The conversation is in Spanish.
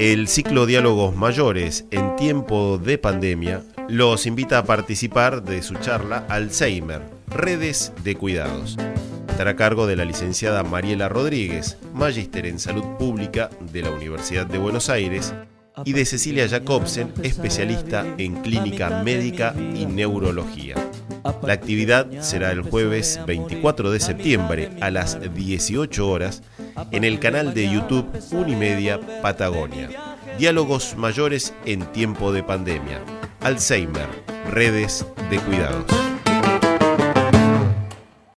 El ciclo Diálogos Mayores en tiempo de pandemia los invita a participar de su charla Alzheimer, Redes de Cuidados. Estará a cargo de la licenciada Mariela Rodríguez, magíster en salud pública de la Universidad de Buenos Aires, y de Cecilia Jacobsen, especialista en clínica médica y neurología. La actividad será el jueves 24 de septiembre a las 18 horas en el canal de YouTube Unimedia Patagonia. Diálogos mayores en tiempo de pandemia. Alzheimer, redes de cuidados.